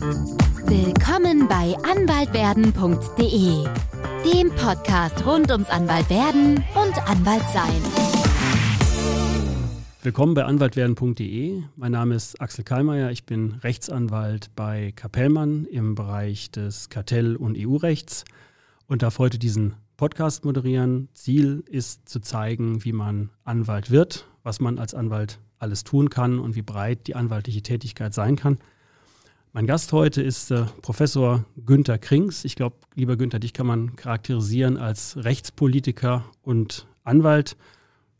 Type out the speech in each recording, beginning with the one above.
Willkommen bei anwaltwerden.de, dem Podcast rund ums Anwaltwerden und Anwaltsein. Willkommen bei anwaltwerden.de. Mein Name ist Axel Kallmeier. Ich bin Rechtsanwalt bei Kapellmann im Bereich des Kartell- und EU-Rechts und darf heute diesen Podcast moderieren. Ziel ist zu zeigen, wie man Anwalt wird, was man als Anwalt alles tun kann und wie breit die anwaltliche Tätigkeit sein kann. Mein Gast heute ist äh, Professor Günther Krings. Ich glaube, lieber Günther, dich kann man charakterisieren als Rechtspolitiker und Anwalt.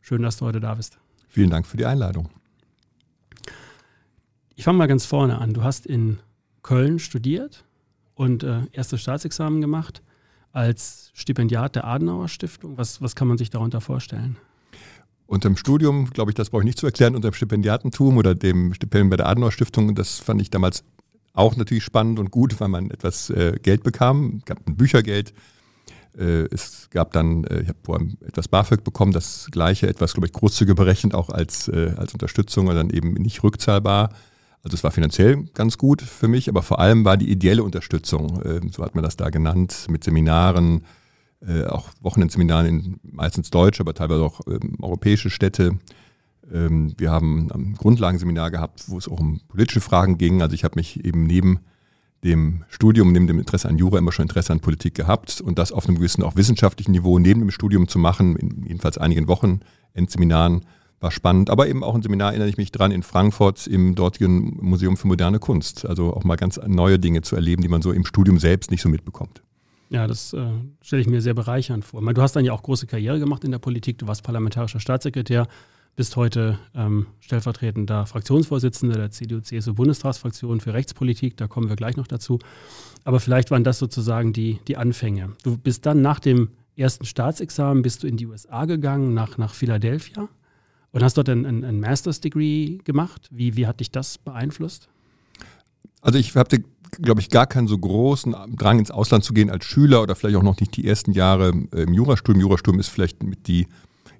Schön, dass du heute da bist. Vielen Dank für die Einladung. Ich fange mal ganz vorne an. Du hast in Köln studiert und äh, erstes Staatsexamen gemacht als Stipendiat der Adenauer Stiftung. Was, was kann man sich darunter vorstellen? Unter dem Studium, glaube ich, das brauche ich nicht zu erklären, unter dem Stipendiatentum oder dem Stipendium bei der Adenauer Stiftung, das fand ich damals auch natürlich spannend und gut, weil man etwas äh, Geld bekam. Es gab ein Büchergeld. Äh, es gab dann, äh, ich habe vor allem etwas BAföG bekommen, das gleiche, etwas, glaube ich, großzügiger berechnet, auch als, äh, als Unterstützung und dann eben nicht rückzahlbar. Also es war finanziell ganz gut für mich, aber vor allem war die ideelle Unterstützung, äh, so hat man das da genannt, mit Seminaren, äh, auch Wochenendseminaren in meistens deutsche, aber teilweise auch ähm, europäische Städte ähm, wir haben ein Grundlagenseminar gehabt, wo es auch um politische Fragen ging. Also ich habe mich eben neben dem Studium, neben dem Interesse an Jura immer schon Interesse an Politik gehabt und das auf einem gewissen auch wissenschaftlichen Niveau neben dem Studium zu machen, in jedenfalls einigen Wochen Endseminaren, war spannend. Aber eben auch ein Seminar erinnere ich mich dran in Frankfurt im dortigen Museum für moderne Kunst. Also auch mal ganz neue Dinge zu erleben, die man so im Studium selbst nicht so mitbekommt. Ja, das äh, stelle ich mir sehr bereichernd vor. du hast dann ja auch große Karriere gemacht in der Politik. Du warst parlamentarischer Staatssekretär, bist heute ähm, stellvertretender Fraktionsvorsitzender der CDU-CSU-Bundestagsfraktion für Rechtspolitik. Da kommen wir gleich noch dazu. Aber vielleicht waren das sozusagen die, die Anfänge. Du bist dann nach dem ersten Staatsexamen bist du in die USA gegangen, nach, nach Philadelphia und hast dort ein, ein, ein Master's Degree gemacht. Wie, wie hat dich das beeinflusst? Also ich hatte, glaube ich, gar keinen so großen Drang ins Ausland zu gehen als Schüler oder vielleicht auch noch nicht die ersten Jahre im Jurastudium. Jurastudium ist vielleicht mit die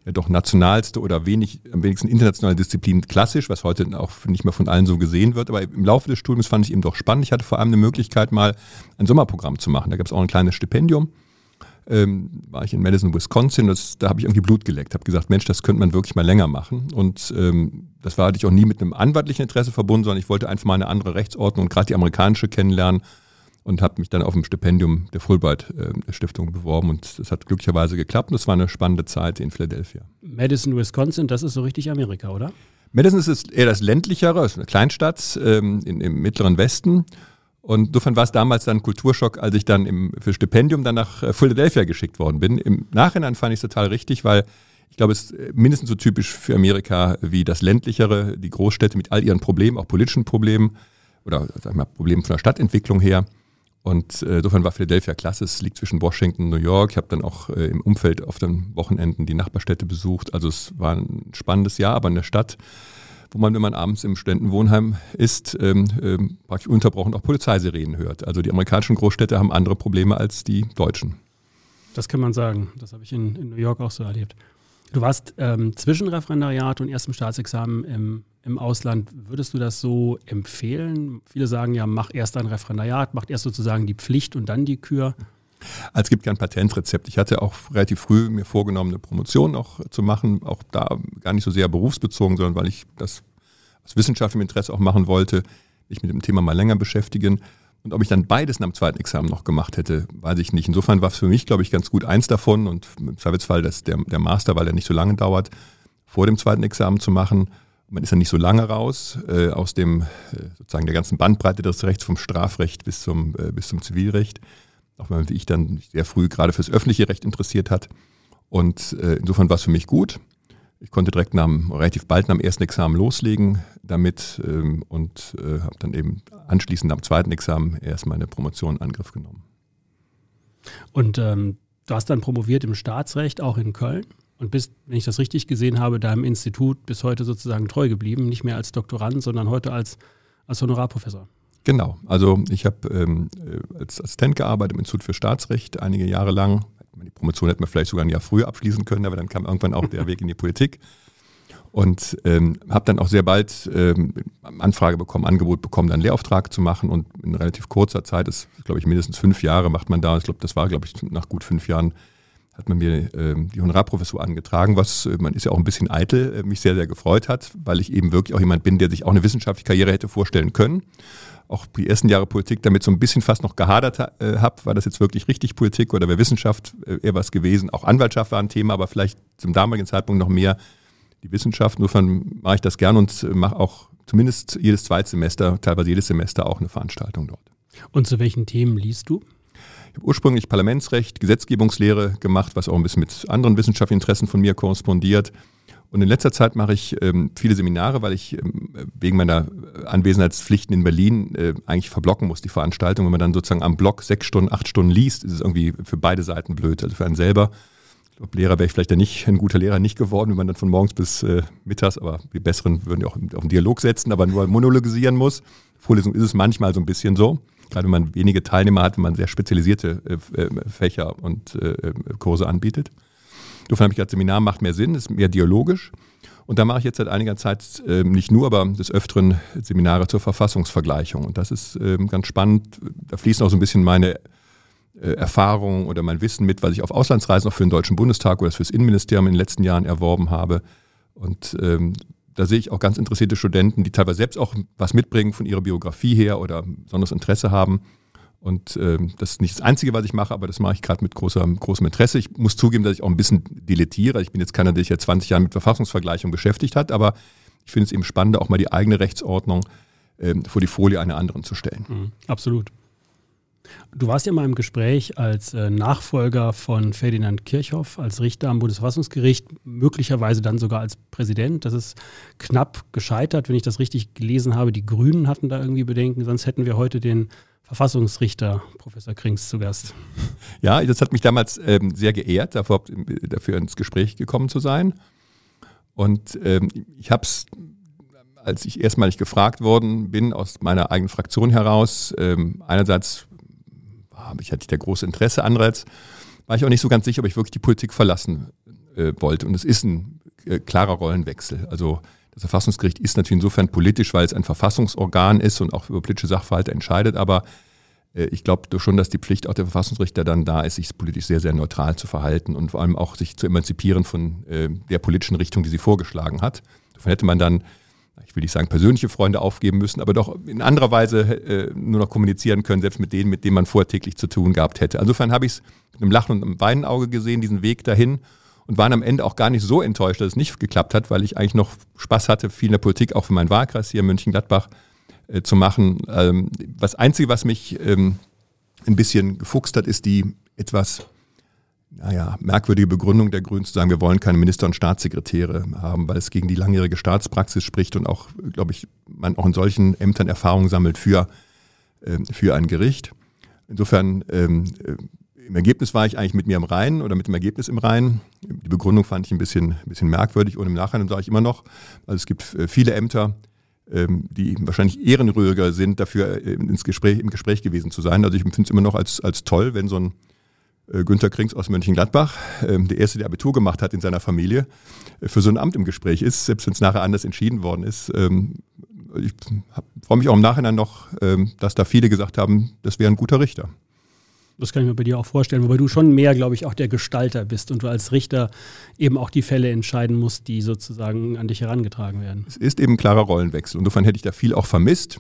doch nationalste oder wenig, am wenigsten internationale Disziplin klassisch, was heute auch nicht mehr von allen so gesehen wird. Aber im Laufe des Studiums fand ich eben doch spannend. Ich hatte vor allem eine Möglichkeit, mal ein Sommerprogramm zu machen. Da gab es auch ein kleines Stipendium. Ähm, war ich in Madison, Wisconsin, das, da habe ich irgendwie Blut geleckt, habe gesagt, Mensch, das könnte man wirklich mal länger machen. Und ähm, das war natürlich auch nie mit einem anwaltlichen Interesse verbunden, sondern ich wollte einfach mal eine andere Rechtsordnung und gerade die amerikanische kennenlernen und habe mich dann auf dem Stipendium der Fulbright äh, Stiftung beworben und das hat glücklicherweise geklappt und es war eine spannende Zeit in Philadelphia. Madison, Wisconsin, das ist so richtig Amerika, oder? Madison ist eher das ländlichere, ist eine Kleinstadt ähm, in, im mittleren Westen. Und insofern war es damals dann ein Kulturschock, als ich dann im, für Stipendium dann nach äh, Philadelphia geschickt worden bin. Im Nachhinein fand ich es total richtig, weil ich glaube, es ist mindestens so typisch für Amerika wie das ländlichere, die Großstädte mit all ihren Problemen, auch politischen Problemen oder sag mal, Problemen von der Stadtentwicklung her. Und äh, insofern war Philadelphia klasse. Es liegt zwischen Washington und New York. Ich habe dann auch äh, im Umfeld auf den Wochenenden die Nachbarstädte besucht. Also es war ein spannendes Jahr, aber eine Stadt, wo man, wenn man abends im Studentenwohnheim ist, ähm, ähm, praktisch unterbrochen auch Polizeisirenen hört. Also die amerikanischen Großstädte haben andere Probleme als die deutschen. Das kann man sagen. Das habe ich in, in New York auch so erlebt. Du warst ähm, zwischen Referendariat und erstem Staatsexamen im im Ausland. Würdest du das so empfehlen? Viele sagen ja, mach erst ein Referendariat, mach erst sozusagen die Pflicht und dann die Kür. Also es gibt kein Patentrezept. Ich hatte auch relativ früh mir vorgenommen, eine Promotion auch zu machen, auch da gar nicht so sehr berufsbezogen, sondern weil ich das aus wissenschaftlichem Interesse auch machen wollte, mich mit dem Thema mal länger beschäftigen. Und ob ich dann beides nach dem zweiten Examen noch gemacht hätte, weiß ich nicht. Insofern war es für mich, glaube ich, ganz gut eins davon und im Zweifelsfall das, der, der Master, weil er nicht so lange dauert, vor dem zweiten Examen zu machen man ist ja nicht so lange raus äh, aus dem äh, sozusagen der ganzen Bandbreite des Rechts vom Strafrecht bis zum äh, bis zum Zivilrecht, auch wenn man wie ich dann sehr früh gerade fürs öffentliche Recht interessiert hat. Und äh, insofern war es für mich gut. Ich konnte direkt nach relativ bald nach dem ersten Examen loslegen damit ähm, und äh, habe dann eben anschließend am zweiten Examen erst meine Promotion in Angriff genommen. Und ähm, du hast dann promoviert im Staatsrecht, auch in Köln? Und bist, wenn ich das richtig gesehen habe, deinem Institut bis heute sozusagen treu geblieben, nicht mehr als Doktorand, sondern heute als, als Honorarprofessor. Genau, also ich habe ähm, äh, als Assistent gearbeitet im Institut für Staatsrecht einige Jahre lang. Die Promotion hätte man vielleicht sogar ein Jahr früher abschließen können, aber dann kam irgendwann auch der Weg in die Politik. Und ähm, habe dann auch sehr bald ähm, Anfrage bekommen, Angebot bekommen, dann einen Lehrauftrag zu machen. Und in relativ kurzer Zeit, das glaube ich mindestens fünf Jahre macht man da. Ich glaube, das war, glaube ich, nach gut fünf Jahren hat man mir ähm, die Honorarprofessur angetragen, was äh, man ist ja auch ein bisschen eitel, äh, mich sehr, sehr gefreut hat, weil ich eben wirklich auch jemand bin, der sich auch eine wissenschaftliche Karriere hätte vorstellen können. Auch die ersten Jahre Politik damit so ein bisschen fast noch gehadert äh, habe, war das jetzt wirklich richtig Politik oder wäre Wissenschaft äh, eher was gewesen. Auch Anwaltschaft war ein Thema, aber vielleicht zum damaligen Zeitpunkt noch mehr die Wissenschaft. Insofern mache ich das gern und äh, mache auch zumindest jedes Zweitsemester, teilweise jedes Semester auch eine Veranstaltung dort. Und zu welchen Themen liest du? Ich habe ursprünglich Parlamentsrecht, Gesetzgebungslehre gemacht, was auch ein bisschen mit anderen wissenschaftlichen Interessen von mir korrespondiert. Und in letzter Zeit mache ich ähm, viele Seminare, weil ich ähm, wegen meiner Anwesenheitspflichten in Berlin äh, eigentlich verblocken muss, die Veranstaltung. Wenn man dann sozusagen am Block sechs Stunden, acht Stunden liest, ist es irgendwie für beide Seiten blöd. Also für einen selber. Ich glaube, Lehrer wäre ich vielleicht nicht, ein guter Lehrer nicht geworden, wenn man dann von morgens bis äh, mittags, aber die Besseren würden ja auch auf den Dialog setzen, aber nur monologisieren muss. Vorlesung ist es manchmal so ein bisschen so gerade wenn man wenige Teilnehmer hat, wenn man sehr spezialisierte äh, äh Fächer und äh, äh, Kurse anbietet. Insofern habe ich gesagt, Seminar macht mehr Sinn, ist mehr dialogisch. Und da mache ich jetzt seit einiger Zeit äh, nicht nur, aber des Öfteren Seminare zur Verfassungsvergleichung. Und das ist äh, ganz spannend. Da fließen auch so ein bisschen meine äh, Erfahrungen oder mein Wissen mit, was ich auf Auslandsreisen auch für den Deutschen Bundestag oder für das Innenministerium in den letzten Jahren erworben habe. Und ähm, da sehe ich auch ganz interessierte Studenten, die teilweise selbst auch was mitbringen von ihrer Biografie her oder besonderes Interesse haben. Und ähm, das ist nicht das Einzige, was ich mache, aber das mache ich gerade mit großer, großem Interesse. Ich muss zugeben, dass ich auch ein bisschen dilettiere. Ich bin jetzt keiner, der sich ja 20 Jahre mit Verfassungsvergleichung beschäftigt hat, aber ich finde es eben spannend, auch mal die eigene Rechtsordnung ähm, vor die Folie einer anderen zu stellen. Mhm, absolut. Du warst ja mal im Gespräch als äh, Nachfolger von Ferdinand Kirchhoff als Richter am Bundesverfassungsgericht, möglicherweise dann sogar als Präsident. Das ist knapp gescheitert, wenn ich das richtig gelesen habe. Die Grünen hatten da irgendwie Bedenken, sonst hätten wir heute den Verfassungsrichter Professor Krings zu Gast. Ja, das hat mich damals ähm, sehr geehrt, dafür, dafür, ins Gespräch gekommen zu sein. Und ähm, ich habe es, als ich erstmalig gefragt worden bin, aus meiner eigenen Fraktion heraus, ähm, einerseits habe ich hatte der große Interesse. Andererseits war ich auch nicht so ganz sicher, ob ich wirklich die Politik verlassen äh, wollte. Und es ist ein äh, klarer Rollenwechsel. Also das Verfassungsgericht ist natürlich insofern politisch, weil es ein Verfassungsorgan ist und auch über politische Sachverhalte entscheidet. Aber äh, ich glaube schon, dass die Pflicht auch der Verfassungsrichter dann da ist, sich politisch sehr, sehr neutral zu verhalten und vor allem auch sich zu emanzipieren von äh, der politischen Richtung, die sie vorgeschlagen hat. Davon hätte man dann ich will nicht sagen persönliche Freunde aufgeben müssen, aber doch in anderer Weise äh, nur noch kommunizieren können, selbst mit denen, mit denen man vorher täglich zu tun gehabt hätte. Insofern habe ich es mit einem Lachen und einem weinen gesehen, diesen Weg dahin und waren am Ende auch gar nicht so enttäuscht, dass es nicht geklappt hat, weil ich eigentlich noch Spaß hatte, viel in der Politik, auch für meinen Wahlkreis hier in München-Gladbach äh, zu machen. Ähm, das Einzige, was mich ähm, ein bisschen gefuchst hat, ist die etwas naja, merkwürdige Begründung der Grünen zu sagen, wir wollen keine Minister und Staatssekretäre haben, weil es gegen die langjährige Staatspraxis spricht und auch, glaube ich, man auch in solchen Ämtern Erfahrung sammelt für, äh, für ein Gericht. Insofern, ähm, äh, im Ergebnis war ich eigentlich mit mir im Reinen oder mit dem Ergebnis im Reinen. Die Begründung fand ich ein bisschen, ein bisschen merkwürdig und im Nachhinein sage ich immer noch, also es gibt äh, viele Ämter, ähm, die wahrscheinlich ehrenrühriger sind, dafür äh, ins Gespräch, im Gespräch gewesen zu sein. Also ich empfinde es immer noch als, als toll, wenn so ein Günter Krings aus Mönchengladbach, ähm, der erste, der Abitur gemacht hat in seiner Familie, äh, für so ein Amt im Gespräch ist, selbst wenn es nachher anders entschieden worden ist. Ähm, ich freue mich auch im Nachhinein noch, ähm, dass da viele gesagt haben, das wäre ein guter Richter. Das kann ich mir bei dir auch vorstellen, wobei du schon mehr, glaube ich, auch der Gestalter bist und du als Richter eben auch die Fälle entscheiden musst, die sozusagen an dich herangetragen werden. Es ist eben ein klarer Rollenwechsel. Insofern hätte ich da viel auch vermisst.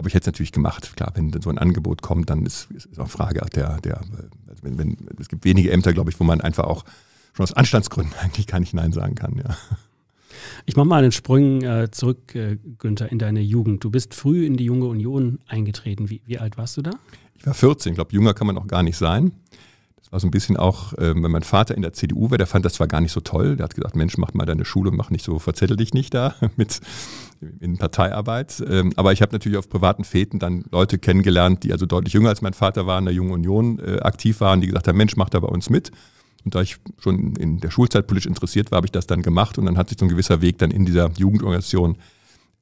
Aber ich hätte es natürlich gemacht. Klar, wenn so ein Angebot kommt, dann ist, es auch Frage der, der also wenn, wenn, es gibt wenige Ämter, glaube ich, wo man einfach auch schon aus Anstandsgründen eigentlich gar nicht Nein sagen kann, ja. Ich mache mal einen Sprung äh, zurück, äh, Günther, in deine Jugend. Du bist früh in die Junge Union eingetreten. Wie, wie alt warst du da? Ich war 14, ich glaube, jünger kann man auch gar nicht sein war so ein bisschen auch, äh, wenn mein Vater in der CDU war, der fand das zwar gar nicht so toll. Der hat gesagt, Mensch, mach mal deine Schule, mach nicht so, verzettel dich nicht da mit in Parteiarbeit. Ähm, aber ich habe natürlich auf privaten Fäden dann Leute kennengelernt, die also deutlich jünger als mein Vater waren, in der Jungen Union äh, aktiv waren, die gesagt haben, Mensch, mach da bei uns mit. Und da ich schon in der Schulzeit politisch interessiert war, habe ich das dann gemacht und dann hat sich so ein gewisser Weg dann in dieser Jugendorganisation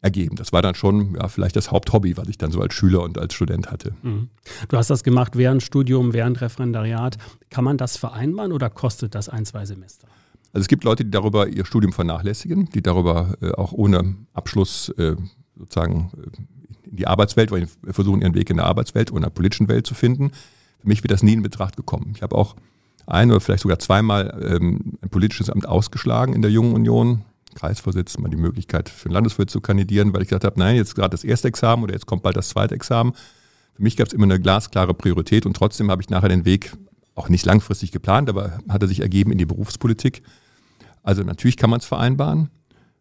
ergeben. Das war dann schon ja, vielleicht das Haupthobby, was ich dann so als Schüler und als Student hatte. Mhm. Du hast das gemacht während Studium, während Referendariat. Kann man das vereinbaren oder kostet das ein, zwei Semester? Also es gibt Leute, die darüber ihr Studium vernachlässigen, die darüber äh, auch ohne Abschluss äh, sozusagen äh, in die Arbeitswelt oder versuchen ihren Weg in der Arbeitswelt oder in der politischen Welt zu finden. Für mich wird das nie in Betracht gekommen. Ich habe auch ein oder vielleicht sogar zweimal ähm, ein politisches Amt ausgeschlagen in der Jungen Union. Kreisvorsitz, mal die Möglichkeit für den Landeswirt zu kandidieren, weil ich gesagt habe, nein, jetzt gerade das erste Examen oder jetzt kommt bald das zweite Examen. Für mich gab es immer eine glasklare Priorität und trotzdem habe ich nachher den Weg auch nicht langfristig geplant, aber hat er sich ergeben in die Berufspolitik. Also natürlich kann man es vereinbaren.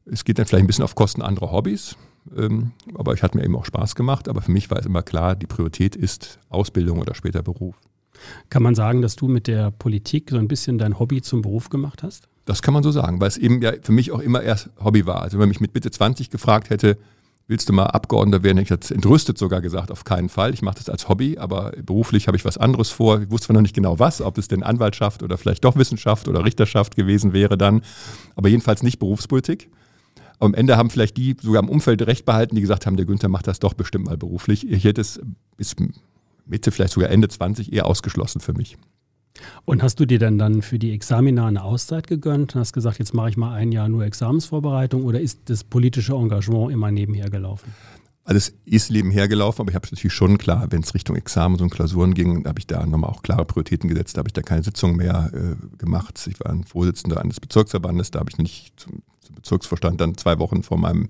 Es geht dann vielleicht ein bisschen auf Kosten anderer Hobbys, ähm, aber ich hatte mir eben auch Spaß gemacht. Aber für mich war es immer klar, die Priorität ist Ausbildung oder später Beruf. Kann man sagen, dass du mit der Politik so ein bisschen dein Hobby zum Beruf gemacht hast? Das kann man so sagen, weil es eben ja für mich auch immer erst Hobby war. Also wenn man mich mit Mitte 20 gefragt hätte, willst du mal Abgeordneter werden, hätte ich jetzt entrüstet sogar gesagt, auf keinen Fall. Ich mache das als Hobby, aber beruflich habe ich was anderes vor. Ich wusste zwar noch nicht genau was, ob es denn Anwaltschaft oder vielleicht doch Wissenschaft oder Richterschaft gewesen wäre dann, aber jedenfalls nicht Berufspolitik. Am Ende haben vielleicht die sogar im Umfeld recht behalten, die gesagt haben, der Günther macht das doch bestimmt mal beruflich. Ich hätte es bis Mitte, vielleicht sogar Ende 20 eher ausgeschlossen für mich. Und hast du dir denn dann für die Examina eine Auszeit gegönnt und hast gesagt, jetzt mache ich mal ein Jahr nur Examensvorbereitung oder ist das politische Engagement immer nebenher gelaufen? Also es ist nebenher gelaufen, aber ich habe es natürlich schon klar, wenn es Richtung Examen und Klausuren ging, habe ich da nochmal auch klare Prioritäten gesetzt, da habe ich da keine Sitzung mehr äh, gemacht. Ich war ein Vorsitzender eines Bezirksverbandes, da habe ich nicht zum, zum Bezirksvorstand dann zwei Wochen vor meinem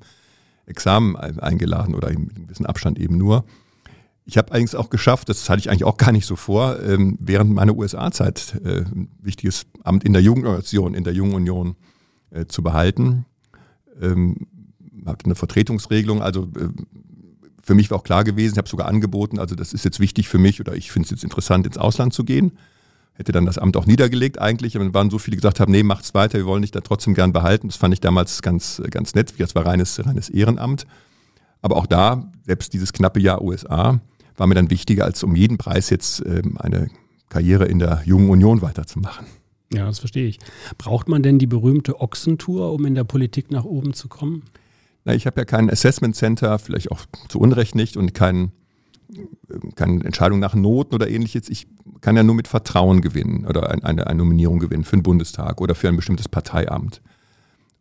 Examen eingeladen oder in gewissen Abstand eben nur. Ich habe eigentlich auch geschafft, das hatte ich eigentlich auch gar nicht so vor, ähm, während meiner USA-Zeit äh, ein wichtiges Amt in der Jugendorganisation, in der Jungen Union äh, zu behalten. Ähm, hatte eine Vertretungsregelung, also äh, für mich war auch klar gewesen, ich habe sogar angeboten, also das ist jetzt wichtig für mich oder ich finde es jetzt interessant, ins Ausland zu gehen. Hätte dann das Amt auch niedergelegt eigentlich, aber dann waren so viele, die gesagt haben, nee, macht's weiter, wir wollen dich da trotzdem gern behalten. Das fand ich damals ganz, ganz nett, das war reines, reines Ehrenamt. Aber auch da, selbst dieses knappe Jahr USA, war mir dann wichtiger, als um jeden Preis jetzt ähm, eine Karriere in der Jungen Union weiterzumachen. Ja, das verstehe ich. Braucht man denn die berühmte Ochsentour, um in der Politik nach oben zu kommen? Na, ich habe ja kein Assessment Center, vielleicht auch zu Unrecht nicht und kein, keine Entscheidung nach Noten oder ähnliches. Ich kann ja nur mit Vertrauen gewinnen oder eine, eine Nominierung gewinnen für den Bundestag oder für ein bestimmtes Parteiamt.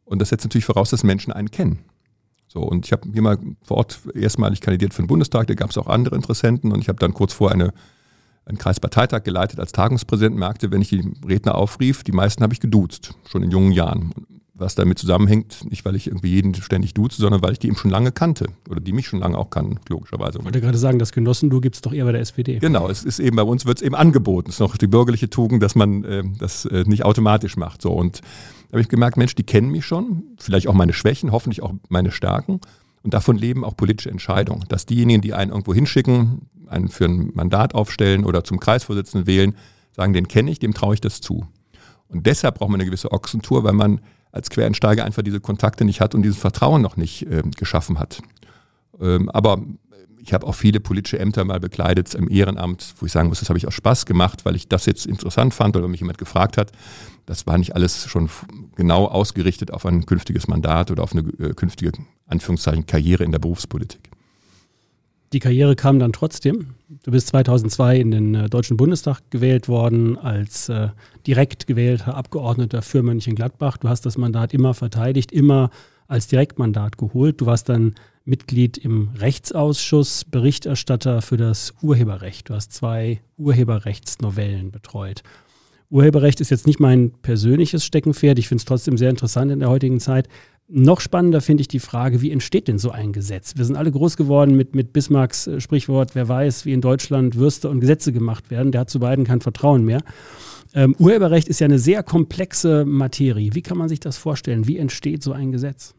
Und das setzt natürlich voraus, dass Menschen einen kennen. So, und ich habe hier mal vor Ort erstmalig kandidiert für den Bundestag, da gab es auch andere Interessenten und ich habe dann kurz vor eine, einen Kreisparteitag geleitet als Tagungspräsident, merkte, wenn ich die Redner aufrief, die meisten habe ich geduzt, schon in jungen Jahren. Was damit zusammenhängt, nicht weil ich irgendwie jeden ständig duze, sondern weil ich die eben schon lange kannte oder die mich schon lange auch kannten, logischerweise. Ich wollte gerade sagen, das Genossen-Du gibt es doch eher bei der SPD. Genau, es ist eben bei uns wird es eben angeboten. Es ist noch die bürgerliche Tugend, dass man äh, das äh, nicht automatisch macht. So und da habe ich gemerkt, Mensch, die kennen mich schon, vielleicht auch meine Schwächen, hoffentlich auch meine Stärken. Und davon leben auch politische Entscheidungen. Dass diejenigen, die einen irgendwo hinschicken, einen für ein Mandat aufstellen oder zum Kreisvorsitzenden wählen, sagen, den kenne ich, dem traue ich das zu. Und deshalb braucht man eine gewisse Ochsentour, weil man als Quereinsteiger einfach diese Kontakte nicht hat und dieses Vertrauen noch nicht äh, geschaffen hat. Ähm, aber ich habe auch viele politische Ämter mal bekleidet im Ehrenamt, wo ich sagen muss, das habe ich aus Spaß gemacht, weil ich das jetzt interessant fand oder mich jemand gefragt hat. Das war nicht alles schon genau ausgerichtet auf ein künftiges Mandat oder auf eine äh, künftige, Anführungszeichen, Karriere in der Berufspolitik. Die Karriere kam dann trotzdem. Du bist 2002 in den äh, Deutschen Bundestag gewählt worden als äh, direkt gewählter Abgeordneter für Mönchengladbach. Du hast das Mandat immer verteidigt, immer als Direktmandat geholt. Du warst dann Mitglied im Rechtsausschuss, Berichterstatter für das Urheberrecht. Du hast zwei Urheberrechtsnovellen betreut. Urheberrecht ist jetzt nicht mein persönliches Steckenpferd. Ich finde es trotzdem sehr interessant in der heutigen Zeit. Noch spannender finde ich die Frage, wie entsteht denn so ein Gesetz? Wir sind alle groß geworden mit, mit Bismarcks äh, Sprichwort, wer weiß, wie in Deutschland Würste und Gesetze gemacht werden. Der hat zu beiden kein Vertrauen mehr. Ähm, Urheberrecht ist ja eine sehr komplexe Materie. Wie kann man sich das vorstellen? Wie entsteht so ein Gesetz?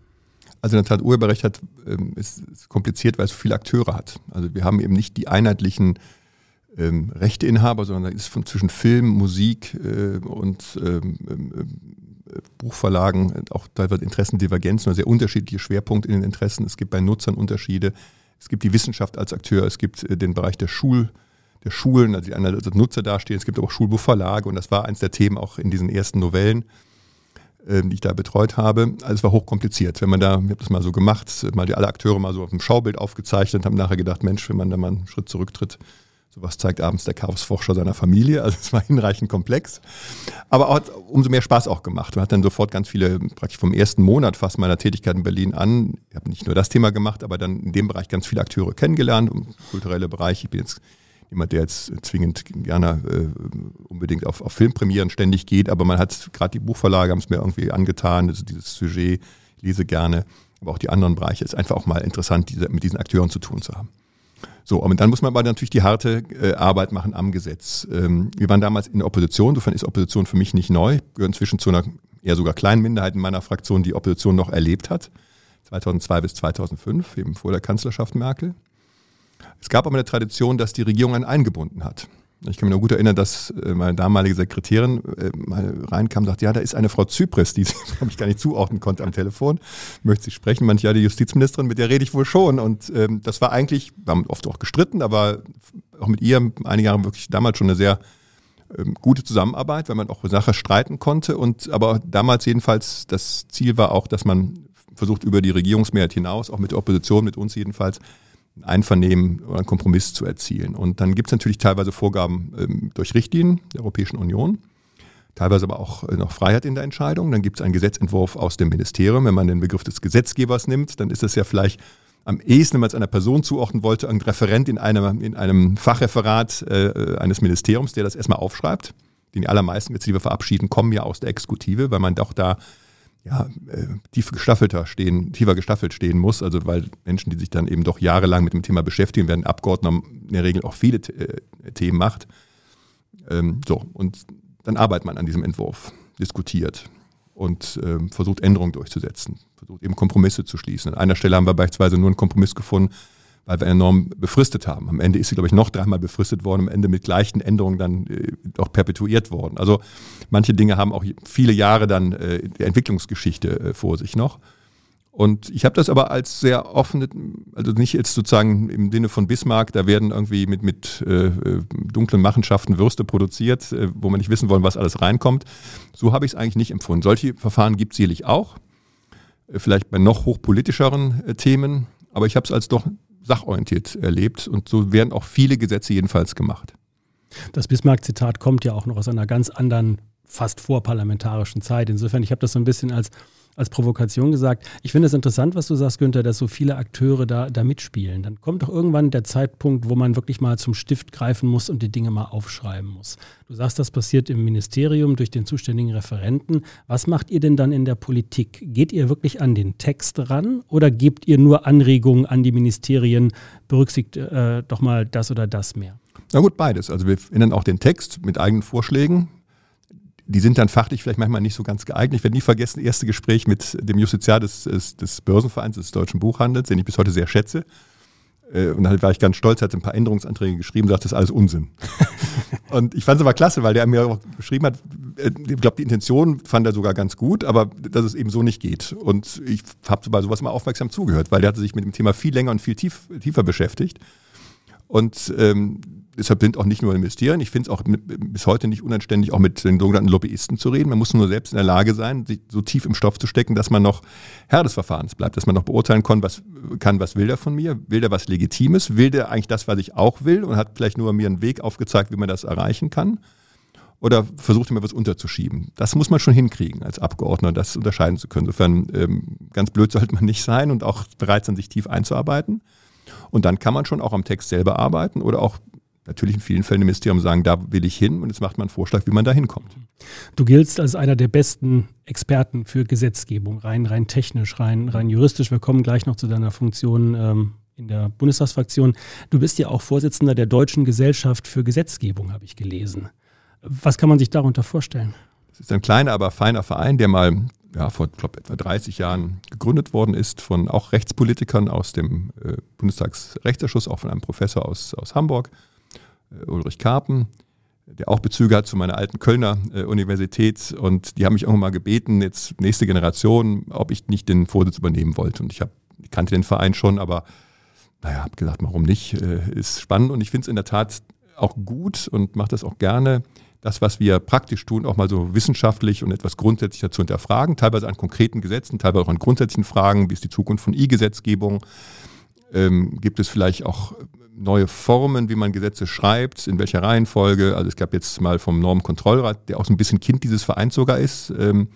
Also in der Tat, Urheberrecht hat, ähm, ist, ist, kompliziert, weil es viele Akteure hat. Also wir haben eben nicht die einheitlichen ähm, Rechteinhaber, sondern da ist von zwischen Film, Musik äh, und ähm, äh, Buchverlagen auch teilweise Interessendivergenzen oder sehr unterschiedliche Schwerpunkte in den Interessen. Es gibt bei Nutzern Unterschiede. Es gibt die Wissenschaft als Akteur, es gibt äh, den Bereich der Schul, der Schulen, also die einerseits als Nutzer dastehen, es gibt aber auch Schulbuchverlage und das war eins der Themen auch in diesen ersten Novellen äh, die ich da betreut habe. Also es war hochkompliziert. Wenn man da, ich habe das mal so gemacht, mal die alle Akteure mal so auf dem Schaubild aufgezeichnet, haben nachher gedacht, Mensch, wenn man da mal einen Schritt zurücktritt, Sowas zeigt abends der Chaosforscher seiner Familie. Also es war hinreichend komplex. Aber hat umso mehr Spaß auch gemacht. Man hat dann sofort ganz viele, praktisch vom ersten Monat fast meiner Tätigkeit in Berlin an, ich habe nicht nur das Thema gemacht, aber dann in dem Bereich ganz viele Akteure kennengelernt, um kulturelle Bereiche. Ich bin jetzt jemand, der jetzt zwingend gerne äh, unbedingt auf, auf Filmpremieren ständig geht, aber man hat gerade die Buchverlage haben es mir irgendwie angetan, also dieses Sujet, ich lese gerne, aber auch die anderen Bereiche. Es ist einfach auch mal interessant, diese, mit diesen Akteuren zu tun zu haben. So, und dann muss man aber natürlich die harte äh, Arbeit machen am Gesetz. Ähm, wir waren damals in der Opposition, insofern ist Opposition für mich nicht neu, gehören inzwischen zu einer eher sogar kleinen Minderheit in meiner Fraktion, die Opposition noch erlebt hat. 2002 bis 2005, eben vor der Kanzlerschaft Merkel. Es gab aber eine Tradition, dass die Regierung einen eingebunden hat. Ich kann mich noch gut erinnern, dass äh, meine damalige Sekretärin äh, mal reinkam und sagte, ja, da ist eine Frau Zypris, die ich gar nicht zuordnen konnte am Telefon. Möchte sie sprechen? Manche ja, die Justizministerin, mit der rede ich wohl schon. Und ähm, das war eigentlich, wir haben oft auch gestritten, aber auch mit ihr einige Jahre wirklich damals schon eine sehr ähm, gute Zusammenarbeit, weil man auch Sache streiten konnte. Und aber damals jedenfalls das Ziel war auch, dass man versucht, über die Regierungsmehrheit hinaus, auch mit der Opposition, mit uns jedenfalls, Einvernehmen oder einen Kompromiss zu erzielen. Und dann gibt es natürlich teilweise Vorgaben ähm, durch Richtlinien der Europäischen Union, teilweise aber auch äh, noch Freiheit in der Entscheidung. Dann gibt es einen Gesetzentwurf aus dem Ministerium. Wenn man den Begriff des Gesetzgebers nimmt, dann ist es ja vielleicht am ehesten, wenn man es einer Person zuordnen wollte, ein Referent in einem, in einem Fachreferat äh, eines Ministeriums, der das erstmal aufschreibt. Die allermeisten Gesetze, die wir verabschieden, kommen ja aus der Exekutive, weil man doch da ja, äh, tief gestaffelter stehen, tiefer gestaffelt stehen muss. Also weil Menschen, die sich dann eben doch jahrelang mit dem Thema beschäftigen, werden Abgeordneter in der Regel auch viele äh, Themen macht. Ähm, so, und dann arbeitet man an diesem Entwurf, diskutiert und ähm, versucht Änderungen durchzusetzen, versucht eben Kompromisse zu schließen. An einer Stelle haben wir beispielsweise nur einen Kompromiss gefunden, weil wir enorm befristet haben. Am Ende ist sie, glaube ich, noch dreimal befristet worden, am Ende mit gleichen Änderungen dann äh, auch perpetuiert worden. Also manche Dinge haben auch viele Jahre dann äh, der Entwicklungsgeschichte äh, vor sich noch. Und ich habe das aber als sehr offene, also nicht jetzt sozusagen im Sinne von Bismarck, da werden irgendwie mit, mit äh, äh dunklen Machenschaften Würste produziert, äh, wo man nicht wissen wollen, was alles reinkommt. So habe ich es eigentlich nicht empfunden. Solche Verfahren gibt es sicherlich auch, äh, vielleicht bei noch hochpolitischeren äh, Themen, aber ich habe es als doch sachorientiert erlebt und so werden auch viele Gesetze jedenfalls gemacht. Das Bismarck-Zitat kommt ja auch noch aus einer ganz anderen, fast vorparlamentarischen Zeit. Insofern, ich habe das so ein bisschen als als Provokation gesagt. Ich finde es interessant, was du sagst, Günther, dass so viele Akteure da, da mitspielen. Dann kommt doch irgendwann der Zeitpunkt, wo man wirklich mal zum Stift greifen muss und die Dinge mal aufschreiben muss. Du sagst, das passiert im Ministerium durch den zuständigen Referenten. Was macht ihr denn dann in der Politik? Geht ihr wirklich an den Text ran oder gebt ihr nur Anregungen an die Ministerien, berücksichtigt äh, doch mal das oder das mehr? Na gut, beides. Also wir ändern auch den Text mit eigenen Vorschlägen die sind dann fachlich vielleicht manchmal nicht so ganz geeignet. Ich werde nie vergessen, erste Gespräch mit dem Justiziar des, des, Börsenvereins des Deutschen Buchhandels, den ich bis heute sehr schätze. Äh, und dann war ich ganz stolz, hat ein paar Änderungsanträge geschrieben, sagt, das ist alles Unsinn. und ich fand es aber klasse, weil der mir auch beschrieben hat, äh, ich glaube, die Intention fand er sogar ganz gut, aber dass es eben so nicht geht. Und ich habe bei sowas mal aufmerksam zugehört, weil der hatte sich mit dem Thema viel länger und viel tief, tiefer beschäftigt. Und ähm, deshalb sind auch nicht nur investieren. Ich finde es auch bis heute nicht unanständig, auch mit den sogenannten Lobbyisten zu reden. Man muss nur selbst in der Lage sein, sich so tief im Stoff zu stecken, dass man noch Herr des Verfahrens bleibt, dass man noch beurteilen kann, was, kann, was will der von mir? Will der was Legitimes? Will der eigentlich das, was ich auch will und hat vielleicht nur mir einen Weg aufgezeigt, wie man das erreichen kann? Oder versucht er mir was unterzuschieben? Das muss man schon hinkriegen, als Abgeordneter das unterscheiden zu können. Insofern ähm, ganz blöd sollte man nicht sein und auch bereit sein, sich tief einzuarbeiten. Und dann kann man schon auch am Text selber arbeiten oder auch natürlich in vielen Fällen im Ministerium sagen, da will ich hin und jetzt macht man einen Vorschlag, wie man da hinkommt. Du giltst als einer der besten Experten für Gesetzgebung, rein, rein technisch, rein, rein juristisch. Wir kommen gleich noch zu deiner Funktion ähm, in der Bundestagsfraktion. Du bist ja auch Vorsitzender der Deutschen Gesellschaft für Gesetzgebung, habe ich gelesen. Was kann man sich darunter vorstellen? Es ist ein kleiner, aber feiner Verein, der mal ja, vor glaub, etwa 30 Jahren gegründet worden ist von auch Rechtspolitikern aus dem äh, Bundestagsrechtsausschuss, auch von einem Professor aus, aus Hamburg Ulrich Karpen, der auch Bezüge hat zu meiner alten Kölner äh, Universität. Und die haben mich irgendwann mal gebeten, jetzt nächste Generation, ob ich nicht den Vorsitz übernehmen wollte. Und ich, hab, ich kannte den Verein schon, aber naja, habe gesagt, warum nicht? Äh, ist spannend und ich finde es in der Tat auch gut und mache das auch gerne, das, was wir praktisch tun, auch mal so wissenschaftlich und etwas grundsätzlicher zu hinterfragen, teilweise an konkreten Gesetzen, teilweise auch an grundsätzlichen Fragen, wie ist die Zukunft von E-Gesetzgebung, ähm, gibt es vielleicht auch neue Formen, wie man Gesetze schreibt, in welcher Reihenfolge. Also es gab jetzt mal vom Normenkontrollrat, der auch so ein bisschen Kind dieses Vereins sogar ist, ähm,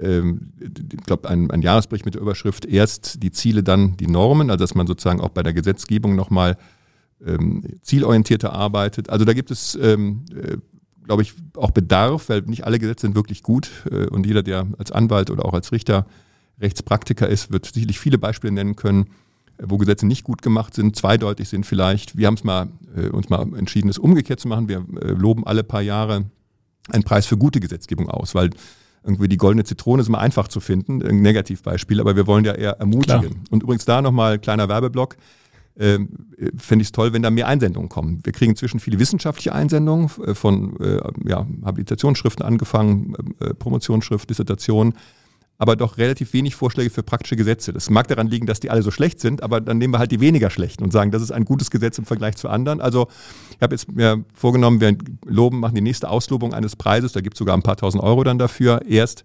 ähm, ich glaube, ein, ein Jahresbericht mit der Überschrift erst die Ziele, dann die Normen, also dass man sozusagen auch bei der Gesetzgebung nochmal ähm, zielorientierter arbeitet. Also da gibt es, ähm, äh, glaube ich, auch Bedarf, weil nicht alle Gesetze sind wirklich gut äh, und jeder, der als Anwalt oder auch als Richter Rechtspraktiker ist, wird sicherlich viele Beispiele nennen können, wo Gesetze nicht gut gemacht sind, zweideutig sind vielleicht. Wir haben es mal, äh, uns mal entschieden, es umgekehrt zu machen. Wir äh, loben alle paar Jahre einen Preis für gute Gesetzgebung aus, weil irgendwie die goldene Zitrone ist immer einfach zu finden, ein Negativbeispiel, aber wir wollen ja eher ermutigen. Klar. Und übrigens da nochmal kleiner Werbeblock. Ähm, Fände ich es toll, wenn da mehr Einsendungen kommen. Wir kriegen inzwischen viele wissenschaftliche Einsendungen äh, von äh, ja, Habilitationsschriften angefangen, äh, Promotionsschrift, Dissertation aber doch relativ wenig Vorschläge für praktische Gesetze. Das mag daran liegen, dass die alle so schlecht sind, aber dann nehmen wir halt die weniger schlechten und sagen, das ist ein gutes Gesetz im Vergleich zu anderen. Also ich habe jetzt mir vorgenommen, wir loben, machen die nächste Auslobung eines Preises, da gibt es sogar ein paar tausend Euro dann dafür, erst